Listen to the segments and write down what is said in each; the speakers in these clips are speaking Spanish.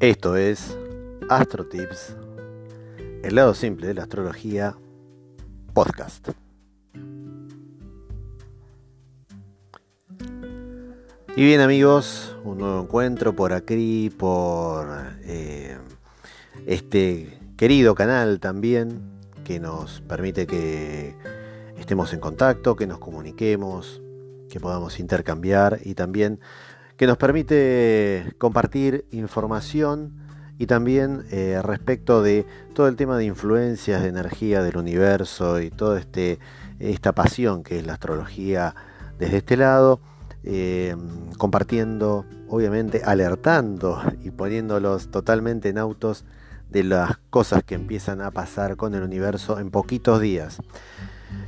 Esto es Astro Tips, el lado simple de la astrología podcast. Y bien amigos, un nuevo encuentro por aquí, por eh, este querido canal también, que nos permite que estemos en contacto, que nos comuniquemos, que podamos intercambiar y también que nos permite compartir información y también eh, respecto de todo el tema de influencias de energía del universo y toda este, esta pasión que es la astrología desde este lado, eh, compartiendo, obviamente alertando y poniéndolos totalmente en autos de las cosas que empiezan a pasar con el universo en poquitos días.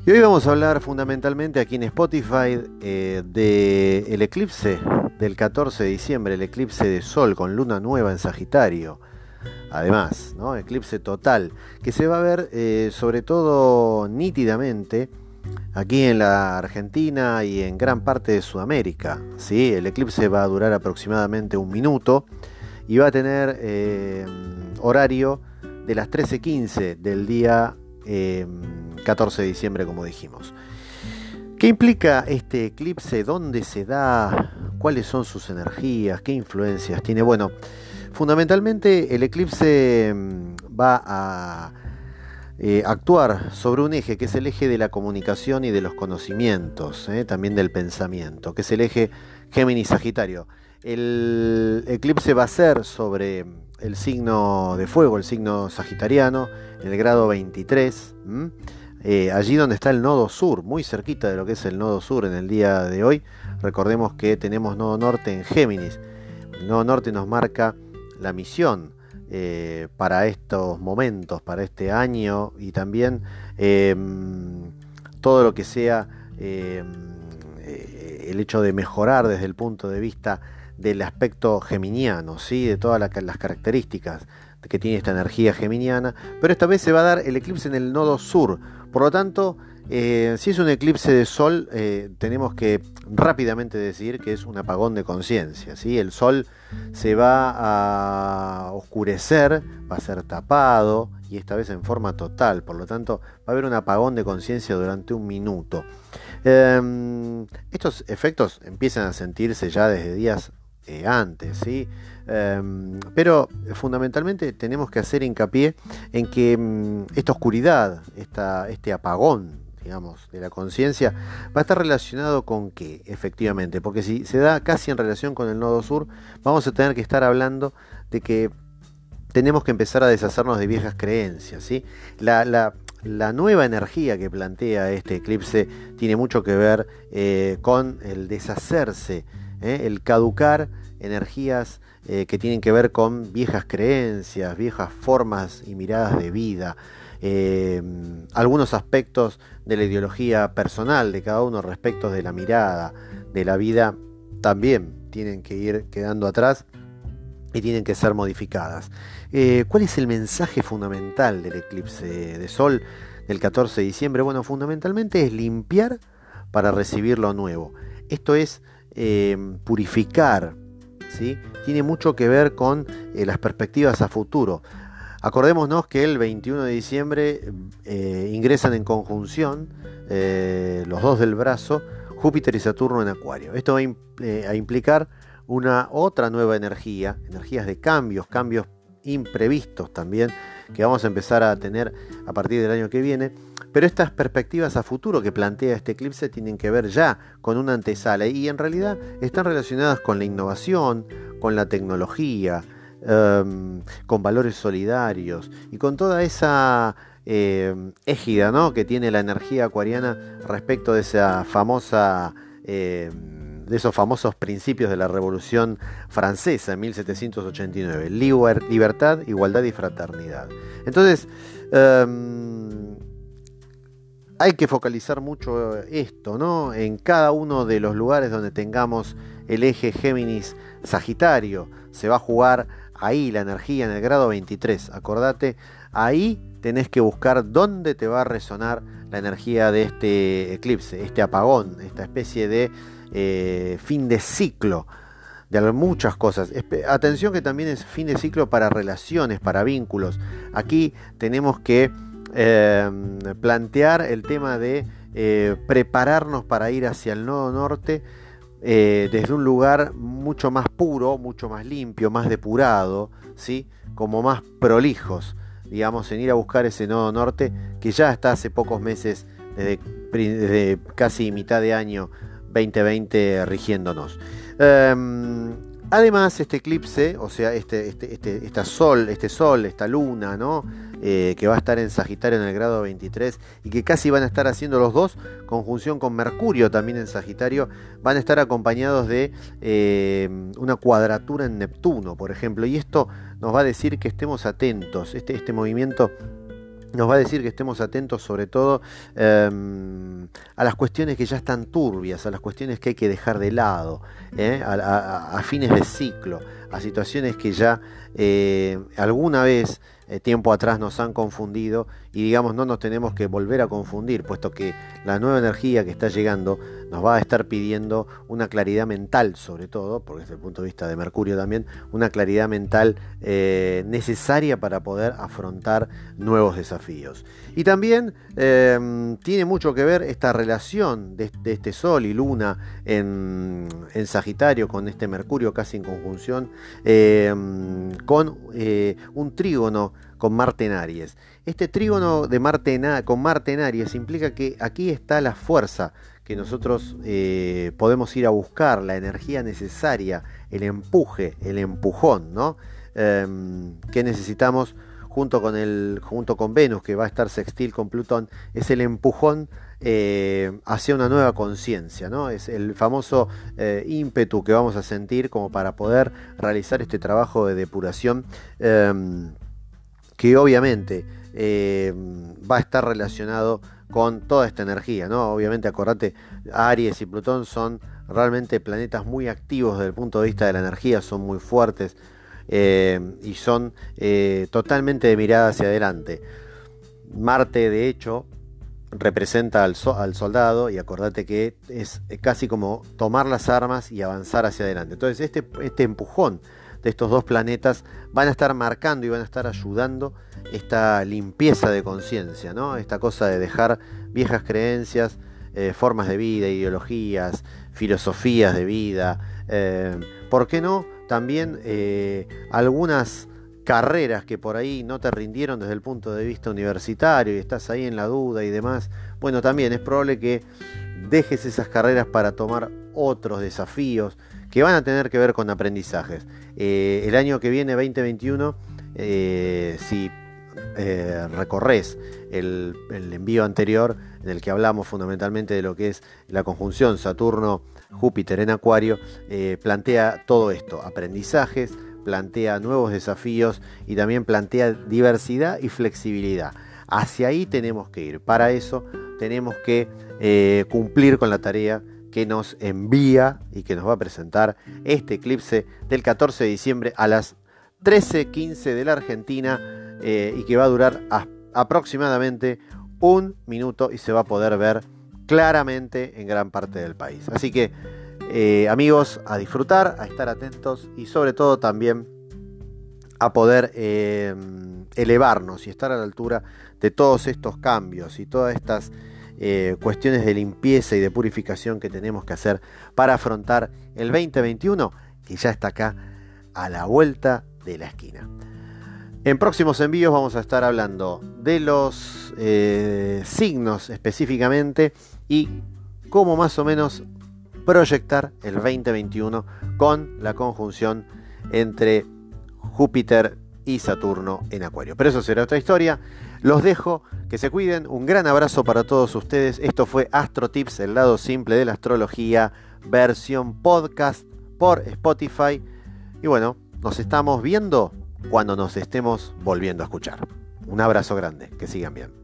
Y hoy vamos a hablar fundamentalmente aquí en Spotify eh, del eclipse del 14 de diciembre, el eclipse de Sol con luna nueva en Sagitario. Además, ¿no? eclipse total, que se va a ver eh, sobre todo nítidamente aquí en la Argentina y en gran parte de Sudamérica. ¿sí? El eclipse va a durar aproximadamente un minuto y va a tener eh, horario de las 13.15 del día 14 de diciembre, como dijimos. ¿Qué implica este eclipse? ¿Dónde se da? ¿Cuáles son sus energías? ¿Qué influencias tiene? Bueno, fundamentalmente el eclipse mm, va a eh, actuar sobre un eje que es el eje de la comunicación y de los conocimientos, eh, también del pensamiento, que es el eje Géminis-Sagitario. El eclipse va a ser sobre el signo de fuego, el signo sagitariano, el grado 23. Eh, allí donde está el nodo sur, muy cerquita de lo que es el nodo sur en el día de hoy. Recordemos que tenemos nodo norte en Géminis. El nodo norte nos marca la misión eh, para estos momentos, para este año y también em, todo lo que sea em, eh, el hecho de mejorar desde el punto de vista del aspecto geminiano, ¿sí? de todas las características que tiene esta energía geminiana, pero esta vez se va a dar el eclipse en el nodo sur, por lo tanto, eh, si es un eclipse de sol, eh, tenemos que rápidamente decir que es un apagón de conciencia. ¿sí? El sol se va a oscurecer, va a ser tapado y esta vez en forma total. Por lo tanto, va a haber un apagón de conciencia durante un minuto. Em, estos efectos empiezan a sentirse ya desde días eh, antes, ¿sí? Em, pero fundamentalmente tenemos que hacer hincapié en que mm, esta oscuridad, este apagón, digamos, de la conciencia, va a estar relacionado con qué, efectivamente, porque si se da casi en relación con el nodo sur, vamos a tener que estar hablando de que tenemos que empezar a deshacernos de viejas creencias, ¿sí? La, nueva energía que plantea este eclipse tiene mucho que ver eh, con el deshacerse, ¿eh? el caducar energías eh, que tienen que ver con viejas creencias, viejas formas y miradas de vida, eh, algunos aspectos de la ideología personal de cada uno respecto de la mirada, de la vida, también tienen que ir quedando atrás y tienen que ser modificadas. ¿Cuál es el mensaje fundamental del eclipse de sol del 14 de diciembre? Bueno, fundamentalmente es limpiar para recibir lo nuevo. Esto es purificar, tiene mucho que ver con eh, las perspectivas a futuro. Acordémonos que el 21 de diciembre eh, ingresan en conjunción eh, los dos del brazo, Júpiter y Saturno en Acuario. Esto va a implicar una otra nueva energía, energías de cambios, cambios imprevistos también, que vamos a empezar a tener a partir del año que viene. Pero estas perspectivas a futuro que plantea este eclipse tienen que ver ya con una antesala y en realidad están relacionadas con la innovación, con la tecnología, em, con valores solidarios y con toda esa em, égida ¿no? que tiene la energía acuariana respecto de esa famosa em, de esos famosos principios de la Revolución Francesa en 1789, libertad, igualdad y fraternidad. Entonces, hay que focalizar mucho esto, ¿no? En cada uno de los lugares donde tengamos el eje Géminis Sagitario, se va a jugar ahí la energía en el grado 23. Acordate, ahí tenés que buscar dónde te va a resonar la energía de este eclipse, este apagón, esta especie de eh, fin de ciclo de muchas cosas. Atención que también es fin de ciclo para relaciones, para vínculos. Aquí tenemos que em, plantear el tema de eh, prepararnos para ir hacia el nodo norte eh, desde un lugar mucho más puro, mucho más limpio, más depurado, ¿sí? como más prolijos, digamos, en ir a buscar ese nodo norte que ya está hace pocos meses, desde, casi mitad de año 2020, rigiéndonos. Em, además, este eclipse, o sea, este, este, este, sol, este sol, esta luna, ¿no? Eh, que va a estar en Sagitario en el grado 23 y que casi van a estar haciendo los dos, conjunción con Mercurio también en Sagitario, van a estar acompañados de eh, una cuadratura en Neptuno, por ejemplo, y esto nos va a decir que estemos atentos, este, este movimiento nos va a decir que estemos atentos sobre todo em, a las cuestiones que ya están turbias, a las cuestiones que hay que dejar de lado, ¿eh? a, fines de ciclo, a situaciones que ya alguna vez eh, tiempo atrás nos han confundido y digamos no nos tenemos que volver a confundir, puesto que la nueva energía que está llegando nos va a estar pidiendo una claridad mental, sobre todo, porque desde el punto de vista de Mercurio también, una claridad mental eh, necesaria para poder afrontar nuevos desafíos. Y también em, tiene mucho que ver esta relación de, este Sol y Luna en, Sagitario con este Mercurio casi en conjunción, em, con eh, un trígono con Marte en Aries. Este trígono de Marte con Marte en Aries implica que aquí está la fuerza que nosotros eh, podemos ir a buscar, la energía necesaria, el empuje, el empujón, ¿no? Em, que necesitamos junto con, el, junto con Venus, que va a estar sextil con Plutón, es el empujón eh, hacia una nueva conciencia, ¿no? Es el famoso eh, ímpetu que vamos a sentir como para poder realizar este trabajo de depuración em, que obviamente eh, va a estar relacionado con toda esta energía, ¿no? Obviamente, acordate, Aries y Plutón son realmente planetas muy activos desde el punto de vista de la energía, son muy fuertes eh, y son eh, totalmente de mirada hacia adelante. Marte, de hecho, representa al, al, soldado y acordate que es casi como tomar las armas y avanzar hacia adelante. Entonces, este, este empujón de estos dos planetas van a estar marcando y van a estar ayudando esta limpieza de conciencia, ¿no? Esta cosa de dejar viejas creencias, eh, formas de vida, ideologías, filosofías de vida. Eh, ¿Por qué no? También eh, algunas carreras que por ahí no te rindieron desde el punto de vista universitario y estás ahí en la duda y demás. Bueno, también es probable que dejes esas carreras para tomar otros desafíos que van a tener que ver con aprendizajes. Eh, el año que viene, 2021, eh, si eh, recorres el, envío anterior en el que hablamos fundamentalmente de lo que es la conjunción Saturno-Júpiter en Acuario, plantea todo esto, aprendizajes, plantea nuevos desafíos y también plantea diversidad y flexibilidad. Hacia ahí tenemos que ir. Para eso tenemos que cumplir con la tarea que nos envía y que nos va a presentar este eclipse del 14 de diciembre a las 13.15 de la Argentina eh, y que va a durar aproximadamente un minuto y se va a poder ver claramente en gran parte del país. Así que eh, amigos, a disfrutar, a estar atentos y sobre todo también a poder eh, elevarnos y estar a la altura de todos estos cambios y todas estas eh, cuestiones de limpieza y de purificación que tenemos que hacer para afrontar el 2021 que ya está acá a la vuelta de la esquina. En próximos envíos vamos a estar hablando de los eh, signos específicamente y cómo más o menos proyectar el 2021 con la conjunción entre Júpiter y Saturno en Acuario. Pero eso será otra historia. Los dejo, que se cuiden. Un gran abrazo para todos ustedes. Esto fue Astro Tips, el lado simple de la astrología, versión podcast por Spotify. Y bueno, nos estamos viendo cuando nos estemos volviendo a escuchar. Un abrazo grande, que sigan bien.